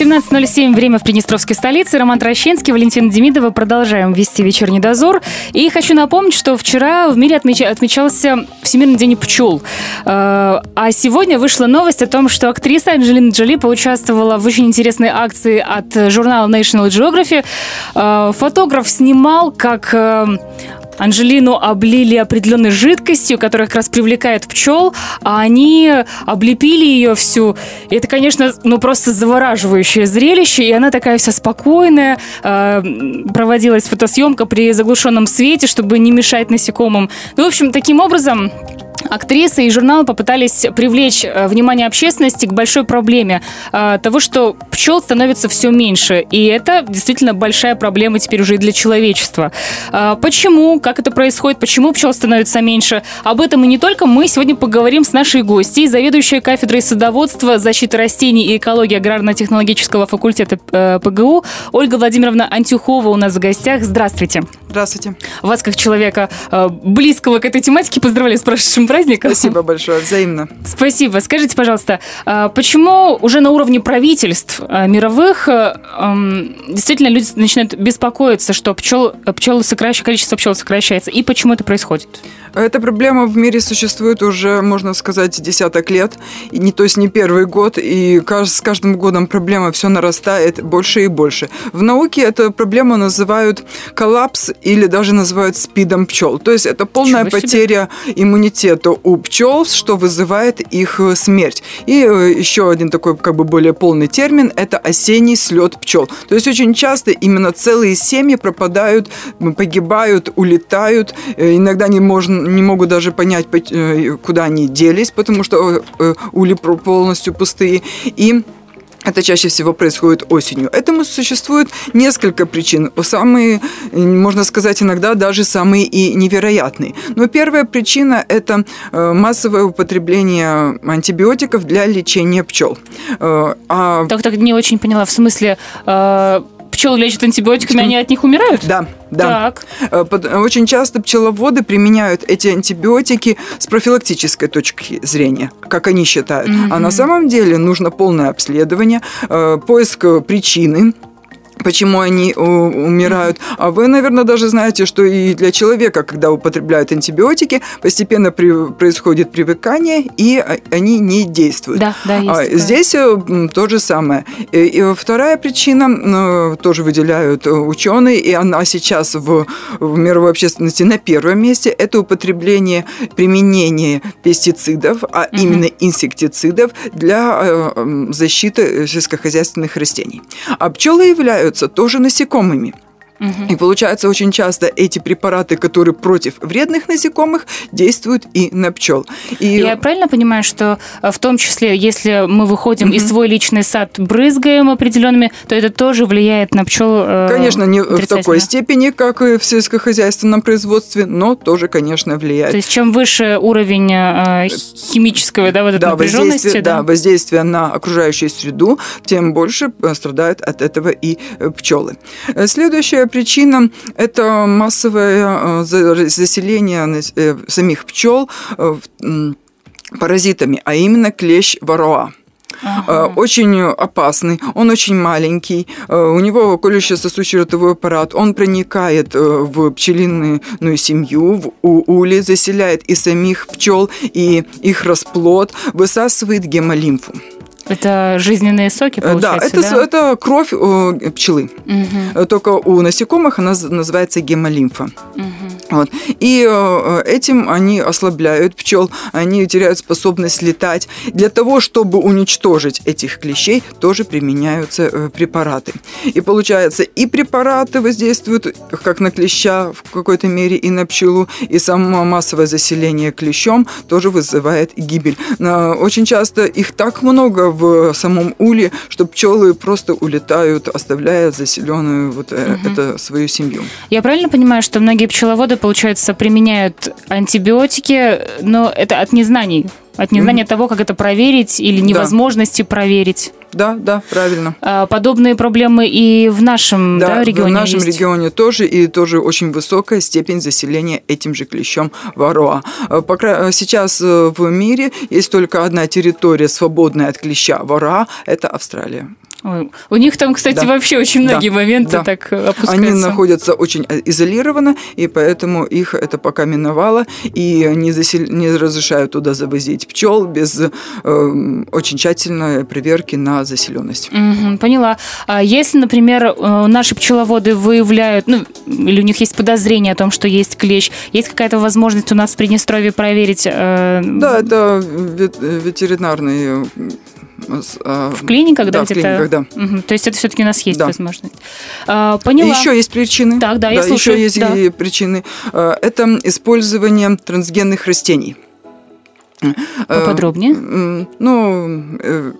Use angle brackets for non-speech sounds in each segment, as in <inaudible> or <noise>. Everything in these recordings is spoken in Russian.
17.07, время в Приднестровской столице. Роман Трощинский, Валентина Демидова. Продолжаем вести вечерний дозор. И хочу напомнить, что вчера в мире отмеч... отмечался Всемирный день пчел. Э, а сегодня вышла новость о том, что актриса Анджелина Джоли поучаствовала в очень интересной акции от журнала National Geography. Э, фотограф снимал, как э, Анжелину облили определенной жидкостью, которая как раз привлекает пчел, а они облепили ее всю. И это, конечно, ну просто завораживающее зрелище, и она такая вся спокойная. Э, проводилась фотосъемка при заглушенном свете, чтобы не мешать насекомым. Ну, в общем, таким образом актриса и журнал попытались привлечь э, внимание общественности к большой проблеме э, того, что пчел становится все меньше. И это действительно большая проблема теперь уже и для человечества. Э, почему? Как это происходит? Почему пчел становится меньше? Об этом и не только мы сегодня поговорим с нашей гостьей, заведующей кафедрой садоводства, защиты растений и экологии аграрно-технологического факультета ПГУ Ольга Владимировна Антюхова у нас в гостях. Здравствуйте. Здравствуйте. Вас, как человека близкого к этой тематике, поздравляю с прошедшим праздником. Спасибо большое, взаимно. Спасибо. Скажите, пожалуйста, а, почему уже на уровне правительств а, мировых а, действительно люди начинают беспокоиться, что пчел, пчел сокращ... количество пчел сокращается, и почему это происходит? Эта проблема в мире существует уже, можно сказать, десяток лет, и не, то есть не первый год, и с каждым годом проблема все нарастает больше и больше. В науке эту проблему называют коллапс или даже называют спидом пчел. То есть это полная потеря иммунитета у пчел, что вызывает их э, смерть. И э, еще один такой как бы более полный термин – это осенний слет пчел. То есть очень часто именно целые семьи пропадают, погибают, улетают, э, иногда не можно не могут даже понять, куда они делись, потому что ули полностью пустые. И это чаще всего происходит осенью. Этому существует несколько причин. Самые, можно сказать, иногда даже самые и невероятные. Но первая причина – это э, массовое употребление антибиотиков для лечения пчел. А... Так, так не очень поняла. В смысле, пчел лечат антибиотиками, они от них умирают? Да, да. Так. Э, очень часто пчеловоды применяют эти антибиотики с профилактической точки зрения, как они считают. Mm-hmm. А на самом деле нужно полное обследование, э, поиск причины почему они э, умирают. А вы, наверное, даже знаете, что и для человека, когда употребляют антибиотики, постепенно при, происходит привыкание, и а, они не действуют. Да, да, есть. А, здесь э, то же самое. И, и вторая причина, э, тоже выделяют ученые, и она сейчас в, в мировой общественности на первом месте, это употребление, применение пестицидов, а угу. именно инсектицидов для защиты сельскохозяйственных растений. А пчелы являются являются тоже насекомыми. И получается, очень часто эти препараты, которые против вредных насекомых, действуют и на пчел. И... Я правильно понимаю, что э, в том числе, если мы выходим угу. и свой личный сад брызгаем определенными, то это тоже влияет на пчел? Э, конечно, не в такой степени, как и в сельскохозяйственном производстве, но тоже, конечно, влияет. То есть чем выше уровень э, химического, да, вот да, напряженности, воздействие, да? да, воздействие на окружающую среду, тем больше страдают от этого и пчелы. Следующая причина – это массовое э, заселение э, самих пчел э, паразитами, а именно клещ вороа. Ага. Очень опасный, он очень маленький, у него колюще-сосущий ротовой аппарат, он проникает в пчелиную семью, в ули, заселяет и самих пчел, и их расплод, высасывает гемолимфу. Это жизненные соки, э, получается, да? Это, да? это кровь э, пчелы. Угу. Только у насекомых она называется гемолимфа. Угу. Вот. И э, этим они ослабляют пчел, они теряют способность летать. Для того, чтобы уничтожить этих клещей, тоже применяются э, препараты. И получается, и препараты воздействуют как на клеща в какой-то мере, и на пчелу, и само массовое заселение клещом тоже вызывает гибель. Очень часто их так много в самом уле, что пчелы просто улетают, оставляя заселенную вот угу. это свою семью. Я правильно понимаю, что многие пчеловоды получается, применяют антибиотики, но это от незнаний От незнания того, как это проверить или невозможности проверить. Да, да, правильно. А, Подобные проблемы и в нашем да, Да, регионе в нашем есть? регионе тоже, и тоже очень высокая степень заселения этим же клещом по кра- э, Сейчас э, в мире есть только одна территория, свободная от клеща вароа, это Австралия. Ой, У них там, кстати, Да. вообще очень Да. многие моменты Да. так э, опускаются. Они находятся очень э, изолированно, и поэтому их это пока миновало, и не, засел- не разрешают туда завозить пчел без э, очень тщательной проверки на заселенность. Мгм, поняла. А если, например, э, наши пчеловоды выявляют, ну, или у них есть подозрение о том, что есть клещ, есть какая-то возможность у нас в Приднестровье проверить э, Да, это вет- а, в клиниках, да, да, в где-то? клиниках, да. Мгм, То есть это все-таки у нас есть Да. возможность. А, поняла. Еще есть причины. Так, да, я слушаю, Еще есть да. причины. Э, Это использование трансгенных растений. Э, Поподробнее. м, Ну, э,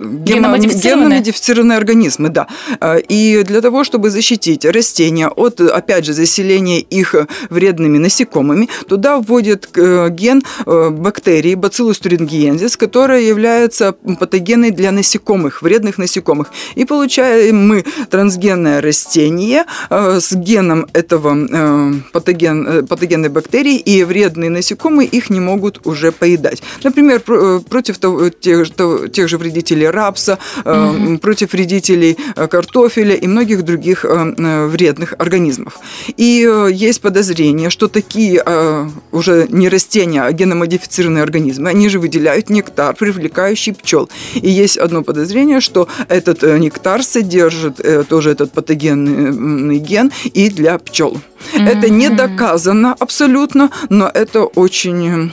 генно-модифицированные организмы, да. Э, И для того, чтобы защитить растения от, опять же, заселения их вредными насекомыми, туда вводят э, ген э, бактерии Bacillus thuringiensis, которая является патогенной для насекомых, вредных насекомых. И получаем мы трансгенное растение э, с геном этого э, патоген, э, патогенной бактерии, и вредные насекомые их не могут уже поедать. Например, э, против того- тех, же- того- тех же вредителей рапса, э, против вредителей э, картофеля и многих других э, э, вредных организмов. И э, есть подозрение, что такие э, уже не растения, а геномодифицированные организмы, они же выделяют нектар, привлекающий пчел. И есть одно подозрение, что этот э, нектар содержит э, тоже этот патогенный ген и для пчел. Это не доказано абсолютно, но это очень э,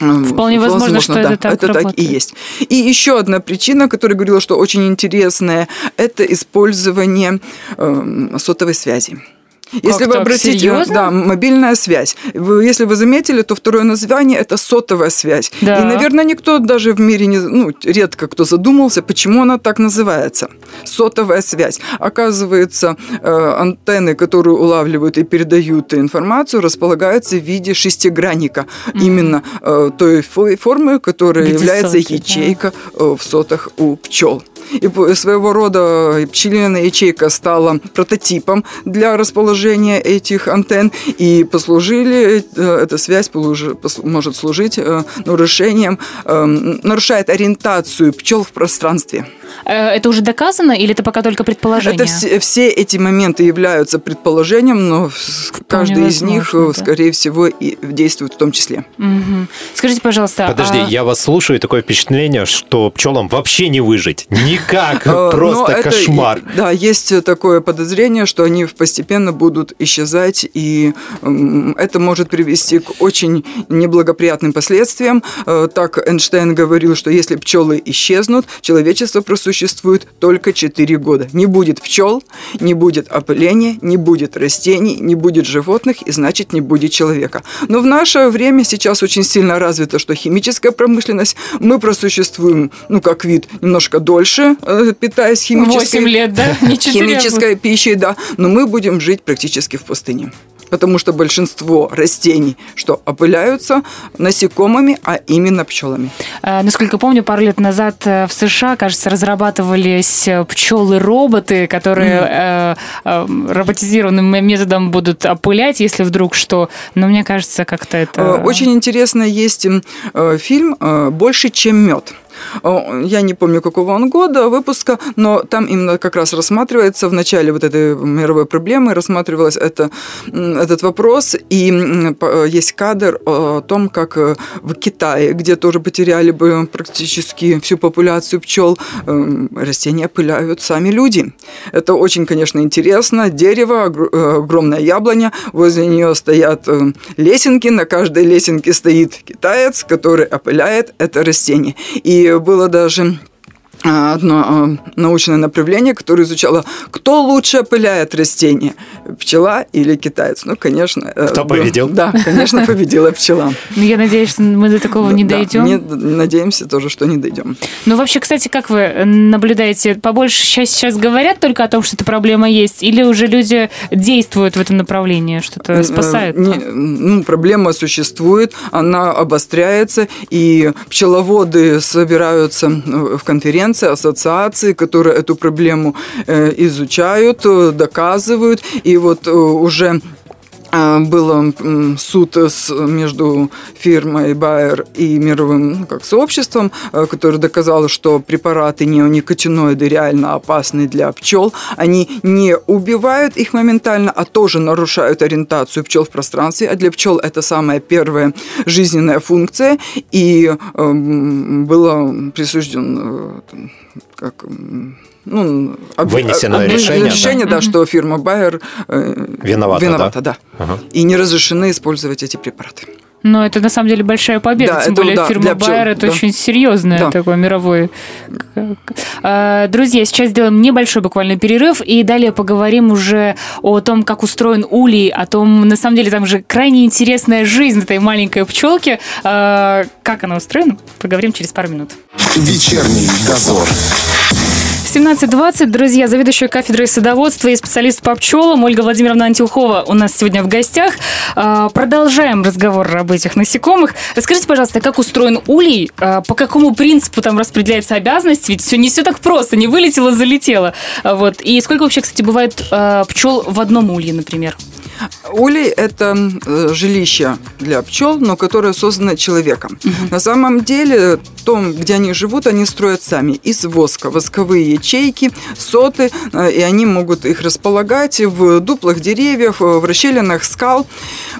Вполне возможно, что да, это так это так и работает. есть. И еще одна причина, которая говорила, что очень интересная, это использование э, сотовой связи. Если вы обратите, Серьезно? да, мобильная связь. Вы, если вы заметили, то второе название это сотовая связь. Да. И, наверное, никто даже в мире не, ну, редко кто задумался, почему она так называется. Сотовая связь. Оказывается, э, антенны, которые улавливают и передают информацию, располагаются в виде шестигранника. Именно э, той фо- формы, которая является сотки, да. ячейка э, в сотах у пчел. И своего рода пчелиная ячейка стала прототипом для расположения этих антенн, и послужили, э, эта связь может служить э, нарушением, э, нарушает ориентацию пчел в пространстве. Э, Это уже доказано или это пока только предположение? Это все, все эти моменты являются предположением, но с- каждый из них, э, да. скорее всего, и действует в том числе. Мгм. Скажите, пожалуйста, Подожди, а- я вас слушаю, и такое впечатление, что пчелам вообще не выжить. Никак. Э, но Просто это кошмар. Да, есть такое подозрение, что они постепенно будут исчезать, и это может привести к очень неблагоприятным последствиям. Э, Так Эйнштейн говорил, что если пчелы исчезнут, человечество просуществует только 4 года. Не будет пчел, не будет опыления, не будет растений, не будет животных, и значит не будет человека. Но в наше время сейчас очень сильно развито, что химическая промышленность, мы просуществуем, ну, как вид, немножко дольше, э, питаясь химической 8 лет, да? <laughs> Не 4, химической пищей, да, но мы будем жить практически в пустыне. Потому что большинство растений, что опыляются насекомыми, а именно пчелами. Э, Насколько помню, пару лет назад э, в США, кажется, разрабатывались пчелы-роботы, которые э, роботизированным методом будут опылять, если вдруг что. Но мне кажется, как-то это... Очень интересно есть фильм «Больше, чем мед». Я не помню, какого он года выпуска, но там именно как раз рассматривается в начале вот этой мировой проблемы, рассматривалось это, этот вопрос, и есть кадр о том, как э, в Китае, где тоже потеряли бы практически всю популяцию пчел, э, растения пыляют сами люди. Это очень, конечно, интересно. Дерево, э, огромная яблоня, возле нее стоят э, лесенки, на каждой лесенке стоит китаец, который опыляет это растение. И было даже одно а, научное направление, которое изучало, кто лучше опыляет растения, пчела или китаец. Ну, конечно. э, Кто победил? Да, конечно, победила пчела. Ну, я надеюсь, что мы до такого не Да, дойдем. не- надеемся тоже, что не дойдем. Ну, вообще, кстати, как вы наблюдаете, побольше сейчас, сейчас говорят только о том, что эта проблема есть, или уже люди действуют в этом направлении, что-то Э, спасают? не- ну, проблема существует, она обостряется, и пчеловоды собираются э, в конференции, ассоциации, которые эту проблему э, изучают, э, доказывают, и вот э, уже был м, суд с, между фирмой Байер и мировым ну, как, сообществом, э, который доказал, что препараты неоникотиноиды реально опасны для пчел. Они не убивают их моментально, а тоже нарушают ориентацию пчел в пространстве. А для пчел это самая первая жизненная функция. И эм, было присуждено э, как ну, об- Вынесено об- решение, да. решение, да, что фирма Байер э, Виновата, виновата, да. Ага. И не разрешены использовать эти препараты. Но это на самом деле большая победа, Да, тем это более да, фирма Байер это да. очень серьезное Да. такое мировое. А, Друзья, сейчас сделаем небольшой буквально перерыв и далее поговорим уже о том, как устроен улей, о том, на самом деле там же крайне интересная жизнь этой маленькой пчелки. А, Как она устроена, поговорим через пару минут. Вечерний дозор. 17.20, друзья, заведующая кафедрой садоводства и специалист по пчелам Ольга Владимировна Антюхова у нас сегодня в гостях. А, Продолжаем разговор об этих насекомых. Расскажите, пожалуйста, как устроен улей, А, по какому принципу там распределяется обязанность, ведь все не все так просто, не вылетело, залетело. Вот. И сколько вообще, кстати, бывает а, пчел в одном улье, например? Улей – это э, жилище для пчел, но которое создано человеком. На самом деле, том, где они живут, они строят сами из воска. Восковые ячейки, соты, э, и они могут их располагать в дуплах деревьев, э, в расщелинах скал.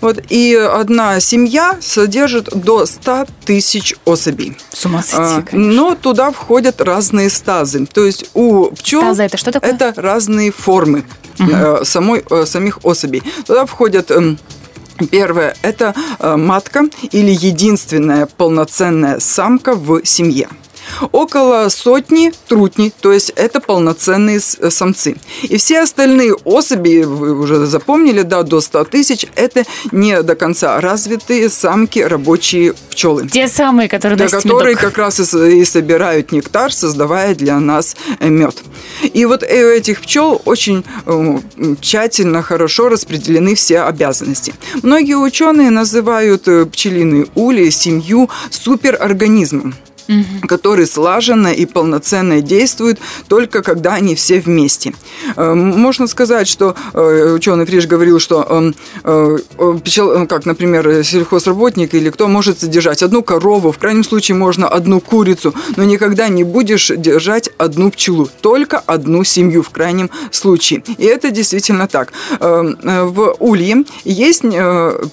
Вот. И одна семья содержит до 100 тысяч особей. С ума А, сойти, конечно. Но туда входят разные стазы. То есть у пчел Стаза это что такое? это разные формы э, самой, самих особей. Туда входят эм, Первое – это э, матка или единственная полноценная самка в семье. Около сотни трутней, то есть это полноценные э, самцы. И все остальные особи, вы уже запомнили, да, до 100 тысяч, это не до конца развитые самки рабочие пчелы. Те самые, которые Да, которые медок. как раз и, и собирают нектар, создавая для нас мед. И вот у этих пчел очень э, тщательно, хорошо распределены все обязанности. Многие ученые называют э, пчелиный улей, семью суперорганизмом который слаженно и полноценно действует только когда они все вместе. Э, Можно сказать, что э, ученый Фриш говорил, что э, э, как, например, сельхозработник или кто может содержать одну корову, в крайнем случае можно одну курицу, но никогда не будешь держать одну пчелу, только одну семью в крайнем случае. И это действительно так. Э, э, В улье есть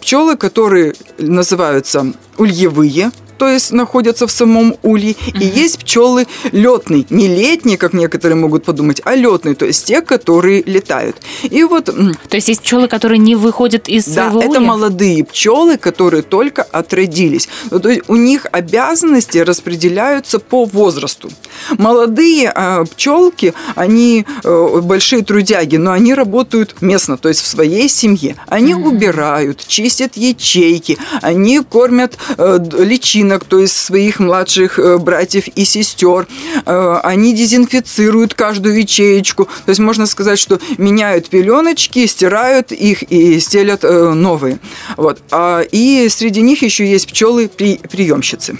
пчелы, которые называются ульевые, то есть находятся в самом улье. И есть пчелы летные, не летние, как некоторые могут подумать, а летные, то есть те, которые летают. И вот То есть есть пчелы, которые не выходят из да, своего это улья? молодые пчелы, которые только отродились. Ну, то есть у них обязанности распределяются по возрасту. Молодые э, пчелки, они э, большие трудяги, но они работают местно, то есть в своей семье. Они убирают, чистят ячейки, они кормят э, д- личинок, то есть своих младших э, братьев и сестер. Э, они дезинфицируют каждую ячеечку. То есть можно сказать, что меняют пеленочки, стирают их и стелят э, новые. Вот. А, и среди них еще есть пчелы-приемщицы.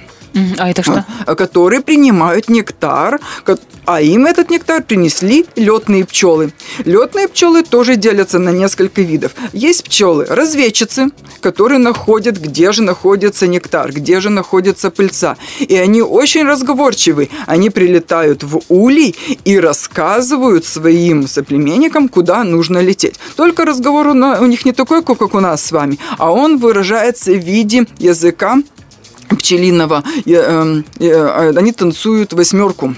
А это что? которые принимают нектар, а им этот нектар принесли летные пчелы. Летные пчелы тоже делятся на несколько видов. Есть пчелы разведчицы, которые находят, где же находится нектар, где же находится пыльца. И они очень разговорчивы. Они прилетают в улей и рассказывают своим соплеменникам, куда нужно лететь. Только разговор у них не такой, как у нас с вами, а он выражается в виде языка пчелиного, эм, э, они танцуют восьмерку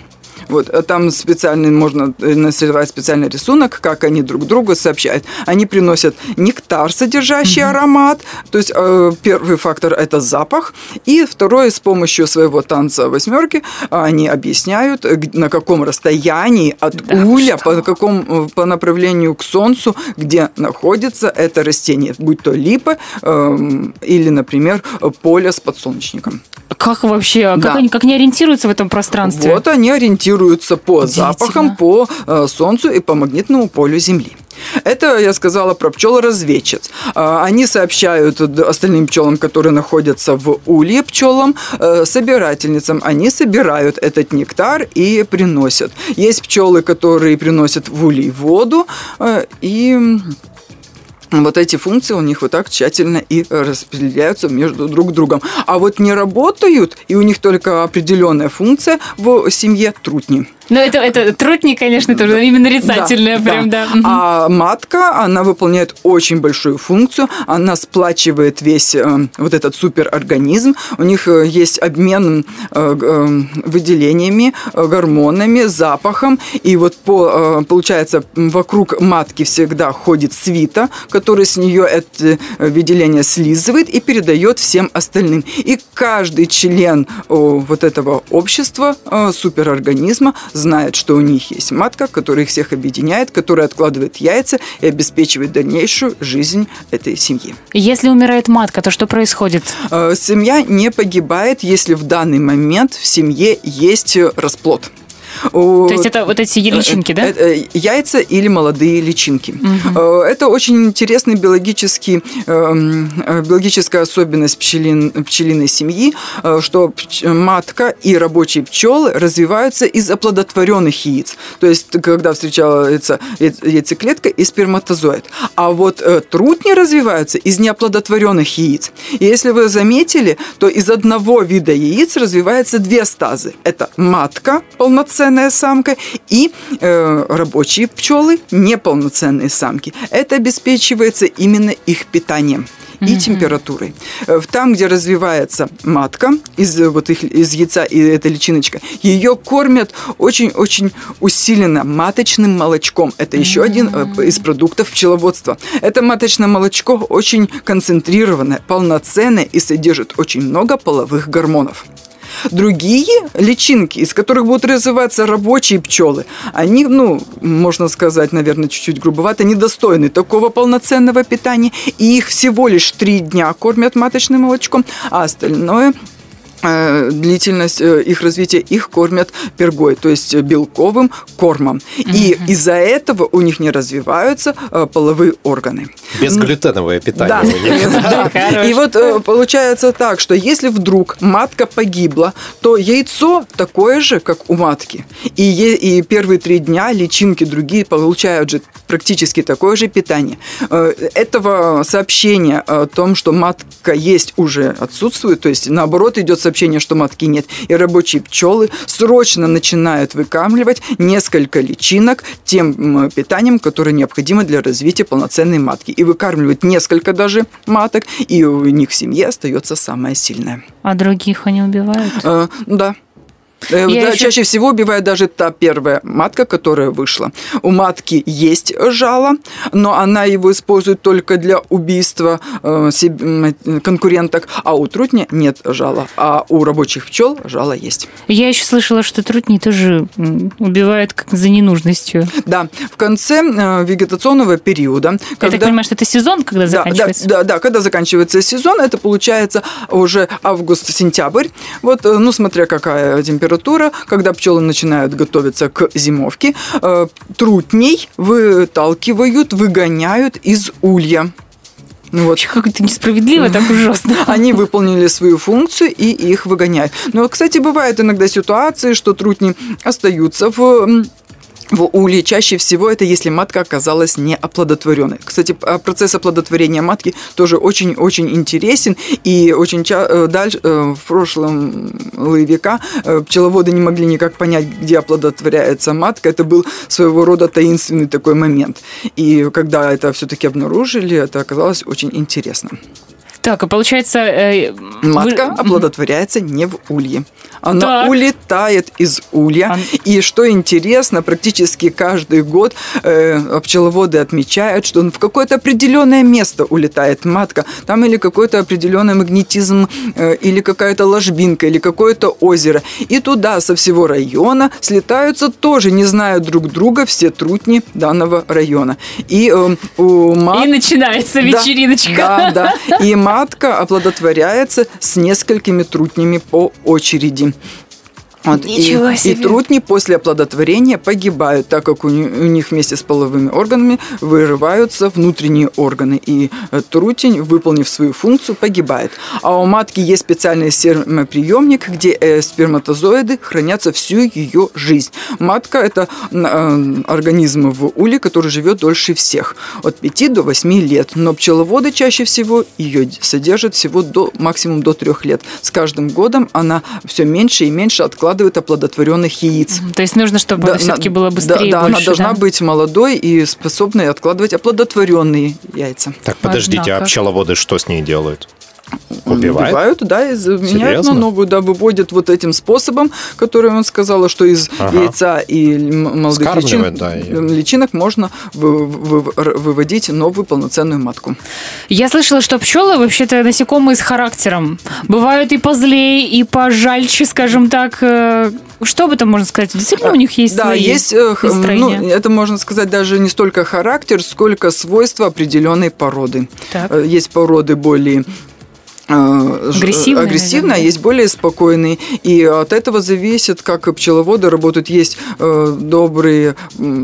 Вот, а там специальный, можно э, нарисовать специальный рисунок, как они друг другу сообщают. Они приносят нектар, содержащий mm-hmm. аромат, то есть э, первый фактор – это запах, и второй – с помощью своего танца восьмерки они объясняют, на каком расстоянии от да, уля, по, какому, э, по направлению к солнцу, где находится это растение, будь то липа э, или, например, поле с подсолнечником. Как вообще? А да. Как, они, как они ориентируются в этом пространстве? Вот они ориентируются по запахам, по э, солнцу и по магнитному полю Земли. Это я сказала про пчел-разведчиц. А, они сообщают остальным пчелам, которые находятся в улье пчелам, э, собирательницам. Они собирают этот нектар и приносят. Есть пчелы, которые приносят в улей воду э, и вот эти функции у них вот так тщательно и распределяются между друг другом. А вот не работают, и у них только определенная функция в семье трутни. Ну, это, это трутни, конечно, тоже именно нарицательное, да, прям, да. да. А матка, она выполняет очень большую функцию, она сплачивает весь э, вот этот суперорганизм, у них э, есть обмен э, э, выделениями, гормонами, запахом, и вот по, получается вокруг матки всегда ходит свита, который с нее это выделение слизывает и передает всем остальным. И каждый член вот этого общества, суперорганизма, знает, что у них есть матка, которая их всех объединяет, которая откладывает яйца и обеспечивает дальнейшую жизнь этой семьи. Если умирает матка, то что происходит? Э, семья не погибает, если в данный момент в семье есть расплод. То есть это вот эти личинки, да? Э, яйца или молодые личинки. Угу. Это очень интересный биологический, эм, э, биологическая особенность пчелин, пчелиной семьи, что матка и рабочие пчелы развиваются из оплодотворенных яиц. То есть, когда встречается яйцеклетка и сперматозоид. А вот трутни развиваются из неоплодотворенных яиц. И если вы заметили, то из одного вида яиц развивается две стазы. Это матка полноценная, полноценная самка, и э, рабочие пчелы неполноценные самки. Это обеспечивается именно их питанием и mm-hmm. температурой. Э, там, где развивается матка из, вот их, из яйца и эта личиночка, ее кормят очень-очень усиленно маточным молочком. Это mm-hmm. еще один э, из продуктов пчеловодства. Это маточное молочко очень концентрированное, полноценное и содержит очень много половых гормонов. Другие личинки, из которых будут развиваться рабочие пчелы, они, ну, можно сказать, наверное, чуть-чуть грубовато, недостойны такого полноценного питания, и их всего лишь три дня кормят маточным молочком, а остальное длительность э, их развития, их кормят пергой, то есть белковым кормом. И из-за этого у них не развиваются э, половые органы. Безглютеновое питание. <laughs> Да. И вот получается так, что если вдруг матка погибла, то яйцо такое же, как у матки. И, и первые три дня личинки другие получают же практически такое же питание. Этого сообщения о том, что матка есть, уже отсутствует, то есть наоборот идет сообщение, что матки нет, и рабочие пчелы срочно начинают выкармливать несколько личинок тем питанием, которое необходимо для развития полноценной матки. И выкармливают несколько даже маток, и у них в семье остается самое сильное. А других они убивают? Э, да. Э, Я да, еще... Чаще всего убивает даже та первая матка, которая вышла. У матки есть жало, но она его использует только для убийства э, конкуренток, а у трутня нет жала, а у рабочих пчел жало есть. Я еще слышала, что трутни тоже убивают как за ненужностью. Да, в конце э, вегетационного периода. Когда... Я так понимаю, что это сезон, когда да, заканчивается? Да, да, да, когда заканчивается сезон, это получается уже август-сентябрь. Вот, э, ну, смотря какая температура температура, когда пчелы начинают готовиться к зимовке, э, трутней выталкивают, выгоняют из улья. Ну вот. Как это несправедливо, так ужасно. <laughs> Они выполнили свою функцию и их выгоняют. Но, кстати, бывают иногда ситуации, что трутни остаются в в уле чаще всего это если матка оказалась не оплодотворенной. Кстати, а процесс оплодотворения матки тоже очень-очень интересен и очень ча- э, дальше э, в прошлом века э, пчеловоды не могли никак понять, где оплодотворяется матка. Это был своего рода таинственный такой момент. И когда это все-таки обнаружили, это оказалось очень интересно. Так, и получается... э, Матка вы- оплодотворяется не в улье. Она Так. улетает из улья. А- И что интересно, практически каждый год э, пчеловоды отмечают, что в какое-то определенное место улетает матка. Там или какой-то определенный магнетизм, э, или какая-то ложбинка, или какое-то озеро. И туда со всего района слетаются тоже, не зная друг друга, все трутни данного района. И э, у мат- И начинается да, вечериночка. Да, да. И <laughs> матка оплодотворяется с несколькими трутнями по очереди. Вот, и- Ничего и, себе. трутни после оплодотворения погибают, так как у, у них вместе с половыми органами вырываются внутренние органы. И э, трутень, выполнив свою функцию, погибает. А у матки есть специальный спермоприемник, где э, сперматозоиды хранятся всю ее жизнь. Матка – это э, организм в уле, который живет дольше всех, от 5 до 8 лет. Но пчеловоды чаще всего ее содержат всего до, максимум до 3 лет. С каждым годом она все меньше и меньше откладывает оплодотворенных яиц. То есть нужно, чтобы Да, все-таки было быстрее да, и да, она больше, должна да? быть молодой и способной откладывать оплодотворенные яйца. Так, подождите, Однако. а пчеловоды что с ней делают? Убивают? Убивают, да, и заменяют Серьезно? на новую, да, выводят вот этим способом, который он сказала, что из Ага. яйца и молодых личин- да, её. личинок можно вы- вы- выводить новую полноценную матку. Я слышала, что пчелы вообще-то насекомые с характером. Бывают и позлее, и пожальче, скажем так. Э, Что об этом можно сказать? Действительно, у них есть да, свои есть, э, ну, настроения? это можно сказать даже не столько характер, сколько свойства определенной породы. Так. Э, Есть породы более э, ж- Агрессивные, агрессивные, а наверное. есть более спокойные. И от этого зависит, как пчеловоды работают. Есть э, добрые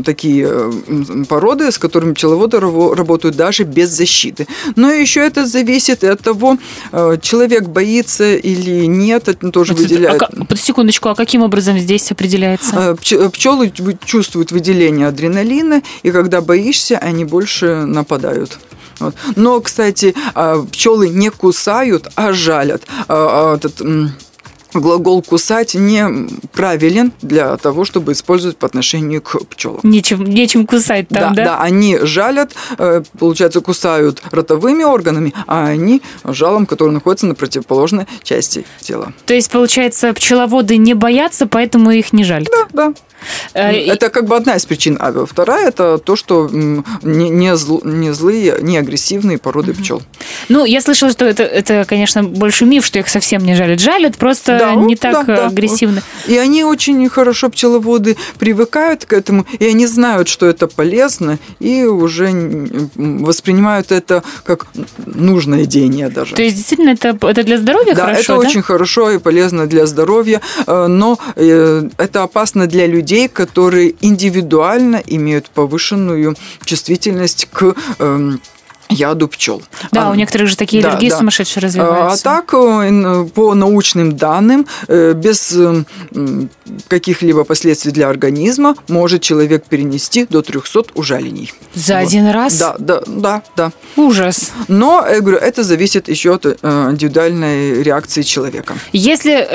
такие э, породы, с которыми пчеловоды работают даже без защиты. Но еще это зависит от того, человек боится или нет, это тоже это- выделяет. а под секундочку, а каким образом здесь определяется? Пч- Пчелы чувствуют выделение адреналина, и когда боишься, они больше нападают. Вот. Но, кстати, а, пчелы не кусают, а жалят. А, а, Этот глагол кусать не правилен для того, чтобы использовать по отношению к пчелам. Нечем, нечем кусать там, да? да, они жалят, э, получается, кусают ротовыми органами, а они жалом, который находится на противоположной части тела. То есть, получается, пчеловоды не боятся, поэтому их не жаль. Да, да. Э, Это как бы одна из причин. А вторая это то, что не, не, зл- не злые, не агрессивные породы пчел. Ну, я слышала, что это, это, конечно, больше миф, что их совсем не жалят. Жалят, просто Да, не вот, так да, да. агрессивно. И они очень хорошо, пчеловоды, привыкают к этому, и они знают, что это полезно, и уже воспринимают это как нужное деяние даже. То есть, действительно, это, это для здоровья Да, хорошо, это да? очень хорошо и полезно для здоровья, э, но э, это опасно для людей, которые индивидуально имеют повышенную чувствительность к эм, яду пчел. Да, А, у некоторых же такие да, аллергии да. сумасшедшие А развиваются. так, э, по научным данным, э, без э, каких-либо последствий для организма может человек перенести до 300 ужалений. За Вот. один раз? Да, да, да, да. Ужас. Но, я говорю, это зависит еще от индивидуальной реакции человека. Если,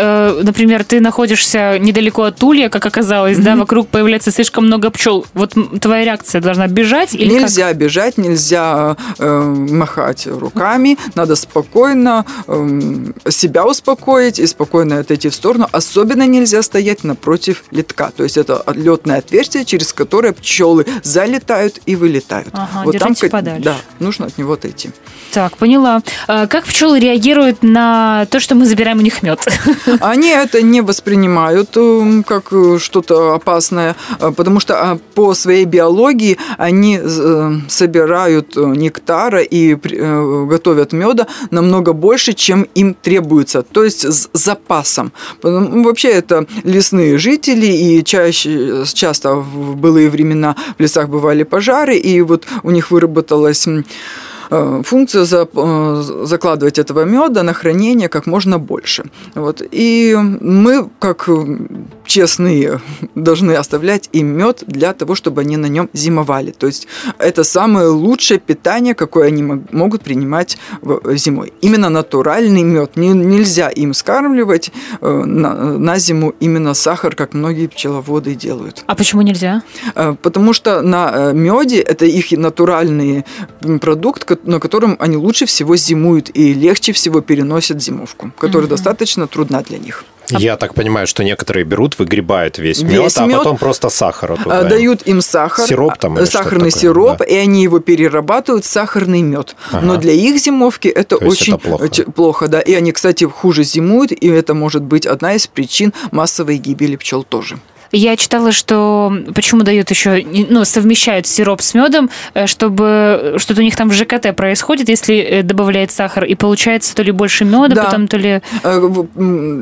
например, ты находишься недалеко от улья, как оказалось, да, вокруг появляется слишком много пчел, вот твоя реакция должна бежать или как? нельзя бежать, нельзя махать руками, надо спокойно эм, себя успокоить и спокойно отойти в сторону. Особенно нельзя стоять напротив литка, то есть это летное отверстие, через которое пчелы залетают и вылетают. Ага, держите ко- подальше. Да, нужно от него отойти. Так, поняла. А как пчелы реагируют на то, что мы забираем у них мед? <laughs> Они это не воспринимают эм, как э, что-то опасное, э, потому что а, по своей биологии они э, собирают э, нектара и э, готовят меда намного больше, чем им требуется, то есть с запасом. Потому- Вообще это лесные жители, и чаще, часто в былые времена в лесах бывали пожары, и вот у них выработалась э, функция за- э, закладывать этого меда на хранение как можно больше. Вот. И мы, как честные, должны оставлять им мед для того, чтобы они на нем зимовали. То есть это самое лучшее питание, какое они мог- могут принимать зимой. Именно натуральный мед. Не- нельзя им скармливать э, на, на зиму именно сахар, как многие пчеловоды делают. А почему нельзя? Потому что на меде это их натуральный продукт, который на котором они лучше всего зимуют и легче всего переносят зимовку, которая достаточно трудна для них. Я так понимаю, что некоторые берут, выгребают весь, Весь мед, а мед, потом просто сахара туда. А, Дают им сахар, Сироп там а, что-то сахарный такое, сироп, да. и они его перерабатывают в сахарный мед. Но для их зимовки это То очень это плохо. ч- плохо, да. И они, кстати, хуже зимуют, и это может быть одна из причин массовой гибели пчел тоже. Я читала, что почему дают еще, ну, совмещают сироп с медом, э, чтобы что-то у них там в ЖКТ происходит, если э, добавляет сахар, и получается то ли больше меда, Да. потом то ли... Э,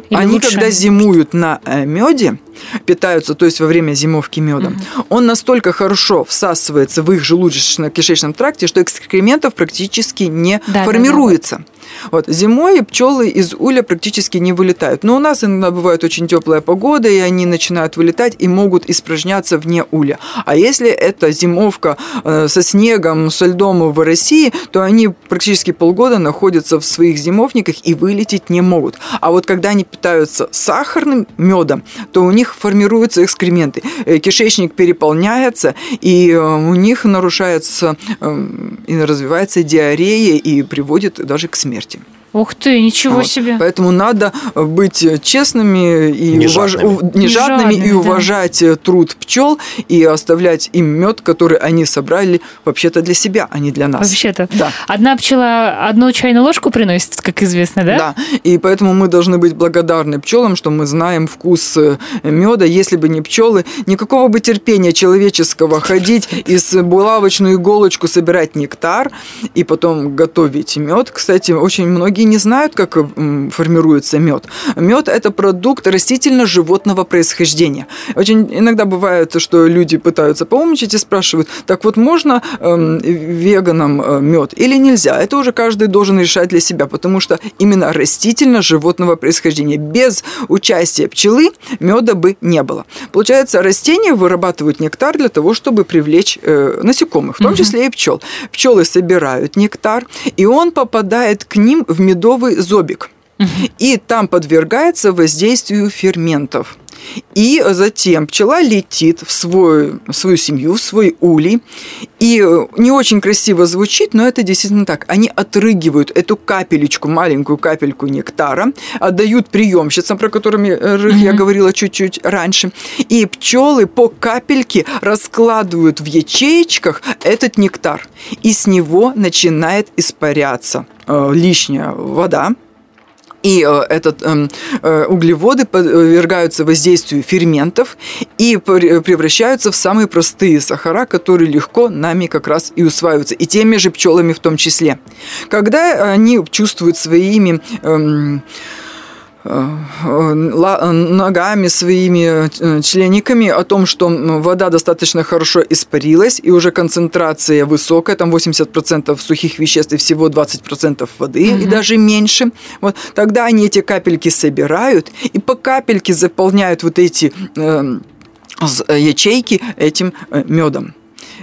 Или Они, лучше когда зимуют на меде, питаются, то есть во время зимовки медом, он настолько хорошо всасывается в их желудочно-кишечном тракте, что экскрементов практически не Да, да, формируется. Вот. Зимой пчелы из уля практически не вылетают. Но у нас иногда бывает очень теплая погода, и они начинают вылетать и могут испражняться вне уля. А если это зимовка э, со снегом, со льдом в России, то они практически полгода находятся в своих зимовниках и вылететь не могут. А вот когда они питаются сахарным медом, то у них формируются экскременты. Э, Кишечник переполняется, и э, у них нарушается э, и развивается диарея и приводит даже к смерти нефти. Ух ты, ничего Вот. себе. Поэтому надо быть честными и Не уваж- жадными. не Не жадными жадными, и да. уважать э, труд пчел и оставлять им мед, который они собрали вообще-то для себя, а не для нас. Вообще-то. Да. Одна пчела одну чайную ложку приносит, как известно, да? Да, и поэтому мы должны быть благодарны пчелам, что мы знаем вкус меда. Если бы не пчелы, никакого бы терпения человеческого <laughs> ходить и с булавочную иголочку собирать нектар и потом готовить мед. Кстати, очень многие не знают, как формируется мед. Мед – это продукт растительно-животного происхождения. Очень иногда бывает, что люди пытаются поумничать и спрашивают, так вот можно эм, веганам мед или нельзя? Это уже каждый должен решать для себя, потому что именно растительно-животного происхождения. Без участия пчелы меда бы не было. Получается, растения вырабатывают нектар для того, чтобы привлечь э, насекомых, в том числе и пчел. Пчелы собирают нектар, и он попадает к ним в медовый зобик. И там подвергается воздействию ферментов. И затем пчела летит в, свой, в свою семью, в свой улей. И э, не очень красиво звучит, но это действительно так. Они отрыгивают эту капелечку, маленькую капельку нектара, отдают приемщицам, про которых я говорила чуть-чуть раньше. И пчелы по капельке раскладывают в ячеечках этот нектар. И с него начинает испаряться э, лишняя вода, и э, этот, эм, э, углеводы подвергаются воздействию ферментов и пр- превращаются в самые простые сахара, которые легко нами как раз и усваиваются, и теми же пчелами в том числе. Когда они чувствуют своими э, ногами, своими э, члениками о том, что вода достаточно хорошо испарилась, и уже концентрация высокая, там 80% сухих веществ и всего 20% воды, и даже меньше. Вот, тогда они эти капельки собирают, и по капельке заполняют вот эти э, з- ячейки этим медом.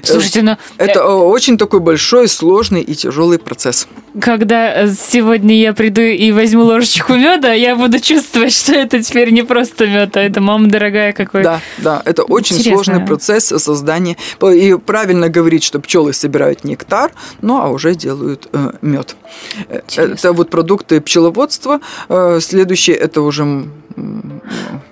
Слушайте, ну, Это э, очень такой большой, сложный и тяжелый процесс. когда э, сегодня я приду и возьму ложечку меда, я буду чувствовать, что это теперь не просто мед, а это мама дорогая какой. Да, да, это очень Интересно. сложный процесс создания. И правильно говорить, что пчелы собирают нектар, ну а уже делают э, мед. Э. Это вот продукты пчеловодства. Э, Следующее это уже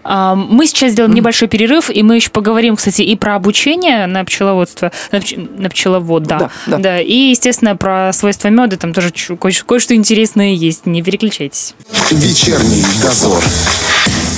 Мы сейчас сделаем небольшой перерыв, и мы еще поговорим, кстати, и про обучение на пчеловодство, на, пч- на пчеловод, да. Да, да. И, естественно, про свойства меда, там тоже кое- кое-что интересное есть, не переключайтесь. Вечерний дозор.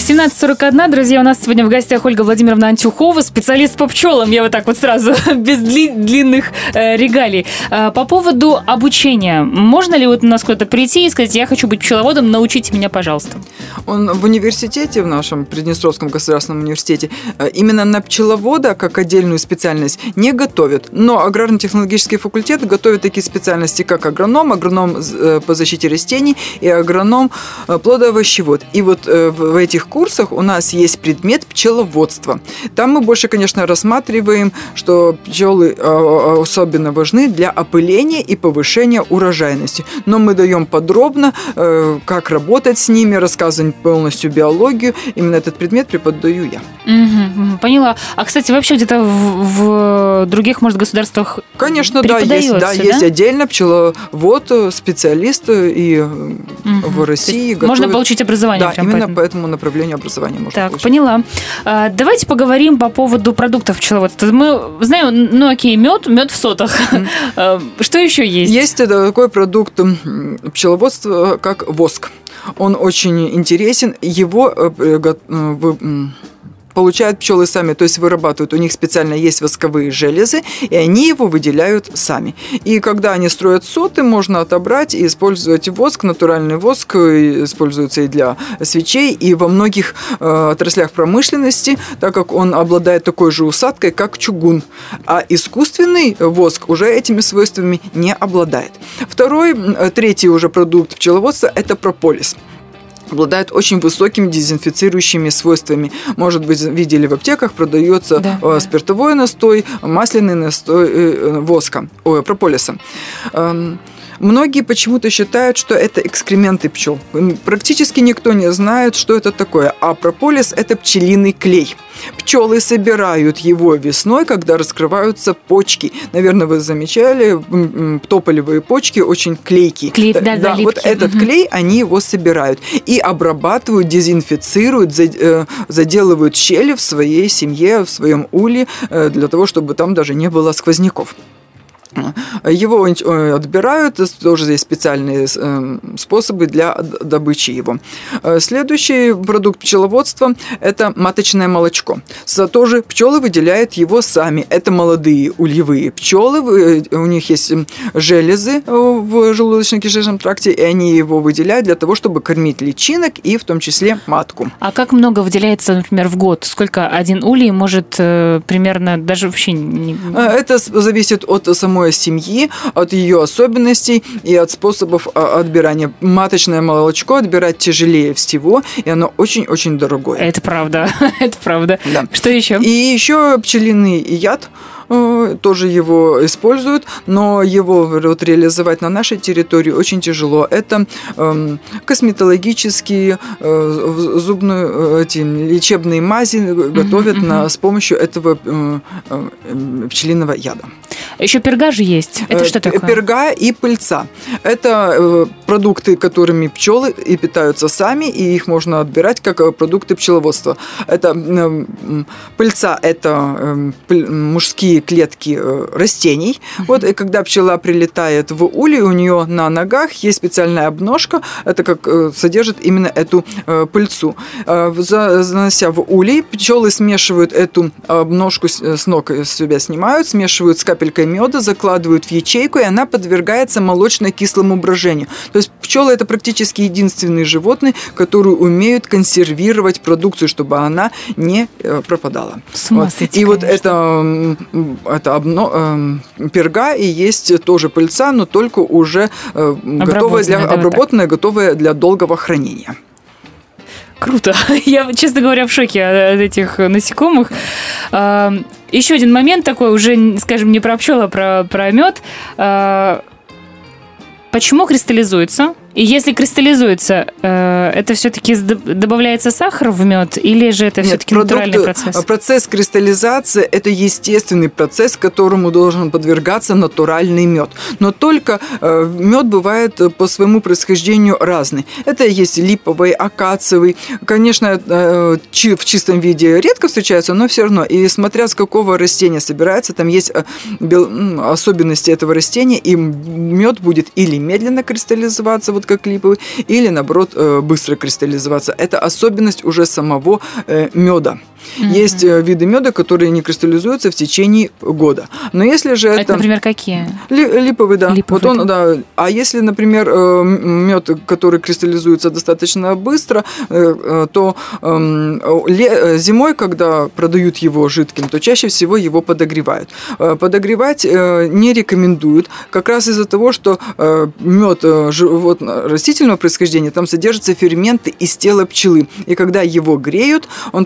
17.41, друзья, у нас сегодня в гостях Ольга Владимировна Антюхова, специалист по пчелам, я вот так вот сразу, <laughs> без дли- длинных э, регалий. Э, по поводу обучения, можно ли вот у нас куда-то прийти и сказать, я хочу быть пчеловодом, научите меня, пожалуйста? Он в университете, в нашем Приднестровском государственном университете, э, именно на пчеловода, как отдельную специальность, не готовят. Но аграрно-технологический факультет готовит такие специальности, как агроном, агроном э, по защите растений и агроном э, плодоовощевод. И вот в этих курсах у нас есть предмет пчеловодства. Там мы больше, конечно, рассматриваем, что пчелы э, особенно важны для опыления и повышения урожайности. Но мы даем подробно, э, как работать с ними, рассказываем полностью биологию. Именно этот предмет преподаю я. Мгм, поняла. А, кстати, вообще где-то в, в других, может, государствах Конечно, да, есть, да, Преподается, есть да? отдельно пчеловод, э, специалист э, и э, Мгм. в России есть можно готовят- получить образование Да, именно по этому. по этому направлению образования можно Так, получить. поняла. А, давайте поговорим по поводу продуктов пчеловодства. Мы знаем, ну окей, мед, мед в сотах. <laughs> А, Что еще есть? Есть это такой продукт пчеловодства, как воск. Он очень интересен. Его э, э, э, получают пчелы сами, то есть вырабатывают. У них специально есть восковые железы, и они его выделяют сами. И когда они строят соты, можно отобрать и использовать воск. Натуральный воск э, используется и для свечей, и во многих э, отраслях промышленности, так как он обладает такой же усадкой, как чугун. А искусственный воск уже этими свойствами не обладает. Второй, э, третий уже продукт пчеловодства – это прополис обладает очень высокими дезинфицирующими свойствами. Может быть, видели в аптеках, продается Да, э, спиртовой настой, масляный настой э, э, воска, ой, прополиса. Эм, Многие почему-то считают, что это экскременты пчел. Практически никто не знает, что это такое. А прополис – это пчелиный клей. Пчелы собирают его весной, когда раскрываются почки. Наверное, вы замечали, тополевые почки очень клейкие. Клей- да, да, вот липкие. этот клей они его собирают и обрабатывают, дезинфицируют, э, заделывают щели в своей семье, в своем уле, э, для того, чтобы там даже не было сквозняков. Его э, отбирают, тоже здесь специальные э, способы для добычи его. Э, Следующий продукт пчеловодства – это маточное молочко. За то же пчелы выделяют его сами. Это молодые ульевые пчелы, у них есть железы в желудочно-кишечном тракте, и они его выделяют для того, чтобы кормить личинок и в том числе матку. А как много выделяется, например, в год? Сколько один улей может примерно даже вообще не... Это зависит от самой семьи, от ее особенностей и от способов а, отбирания. Маточное молочко отбирать тяжелее всего, и оно очень-очень дорогое. Это правда, <laughs> это правда. Да. Что еще? И еще пчелиный яд э, тоже его используют, но его вот реализовать на нашей территории очень тяжело. Это эм, косметологические, э, зубные э, эти лечебные мази готовят на, с помощью этого э, э, пчелиного яда. Еще перга же есть. Это Э, что такое? Перга и пыльца. Это э, продукты, которыми пчелы и питаются сами, и их можно отбирать как э, продукты пчеловодства. Это пыльца – это мужские клетки растений. Вот и когда пчела прилетает в улей, у нее на ногах есть специальная обножка, это как содержит именно эту пыльцу. Занося в улей, пчелы смешивают эту обножку с с ног с себя снимают, смешивают с капелькой меда, закладывают в ячейку, и она подвергается молочно-кислому брожению. То есть пчелы это практически единственные животные, которые умеют консервировать продукцию, чтобы она не э, пропадала. С Вот. сойти, И вот конечно. это, м, м, это обно- эм, перга и есть тоже пыльца, но только уже э, готовая для Обработанная, да, вот обработанная, готовая для долгого хранения. Круто. <laughs> Я, честно говоря, в шоке от этих насекомых. Еще один момент такой, уже, скажем, не про пчел, а про, про мед. А, Почему кристаллизуется? И если кристаллизуется, э, это все-таки добавляется сахар в мед, или же это все-таки натуральный процесс? Процесс кристаллизации – это естественный процесс, которому должен подвергаться натуральный мед. Но только э, мед бывает по своему происхождению разный. Это есть липовый, акациевый. Конечно, э, в чистом виде редко встречаются, но все равно. И смотря с какого растения собирается, там есть особенности этого растения, и мед будет или медленно кристаллизоваться, вот как липовый, или наоборот э, быстро кристаллизоваться. Это особенность уже самого э, меда. Есть э, виды меда, которые не кристаллизуются в течение года. Но если же это... Это, например, какие? Ли- липовый, да. Липовый, вот он, да. А если, например, мед, который кристаллизуется достаточно быстро, э, э, то эм, э, зимой, когда продают его жидким, то чаще всего его подогревают. Э, Подогревать э, не рекомендуют, как раз из-за того, что мед живот, растительного происхождения, там содержатся ферменты из тела пчелы. И когда его греют, он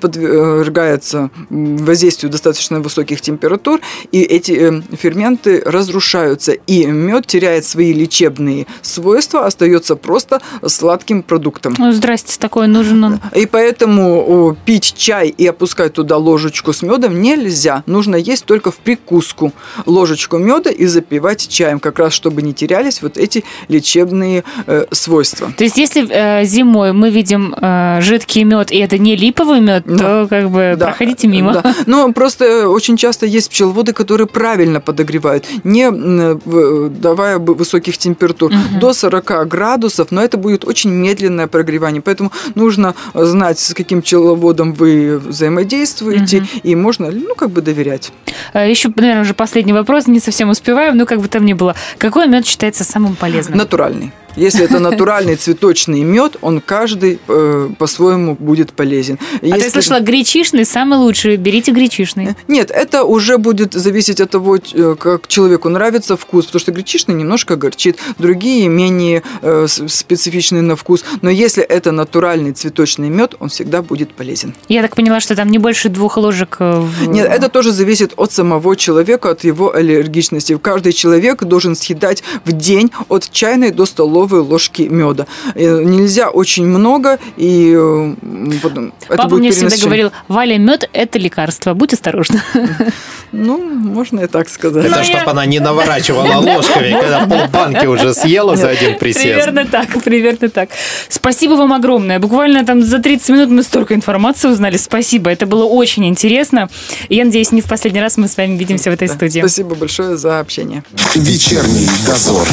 подвергается воздействию достаточно высоких температур, и эти э, ферменты разрушаются, и мед теряет свои лечебные свойства, остается просто сладким продуктом. Ну, здрасте, такой нужен он. И поэтому пить чай и опускать туда ложечку с медом нельзя. Нужно есть только в прикуску ложечку меда и запивать чаем, как раз чтобы не терялись вот эти лечебные э, свойства. То есть, если э, зимой мы видим э, жидкий мед, и это не липовый мед, Да. то как бы Да, проходите мимо. Да. Но просто очень часто есть пчеловоды, которые правильно подогревают, не м, в- давая высоких температур, до 40 градусов, но это будет очень медленное прогревание. Поэтому нужно знать, с каким пчеловодом вы взаимодействуете, и можно, ну, как бы доверять. Э, Еще, наверное, уже последний вопрос, не совсем успеваем, но как бы там ни было. Какой мед считается самым полезным? Натуральный. Если это натуральный цветочный мед, он каждый э, по-своему будет полезен. А Если- слышала, гречишный самый лучший. Берите гречишный. Нет, это уже будет зависеть от того, э, как человеку нравится вкус, потому что гречишный немножко горчит, другие менее э, с- специфичные на вкус. Но если это натуральный цветочный мед, он всегда будет полезен. Я так поняла, что там не больше двух ложек э, в... Нет, это тоже зависит от самого человека, от его аллергичности. Каждый человек должен съедать в день от чайной до столовой ложки меда. Э, Нельзя очень много, и э, потом это Папа будет мне всегда говорил, Валя, мед – это лекарство, будь осторожна. <laughs> Ну, можно и так сказать. Это чтобы я- она не наворачивала ложками, когда полбанки уже съела за один присест. Примерно так, примерно так. Спасибо вам огромное. Буквально там за 30 минут мы столько информации узнали. Спасибо, это было очень интересно. И я надеюсь, не в последний раз мы с вами видимся в этой студии. Спасибо большое за общение. Вечерний дозор.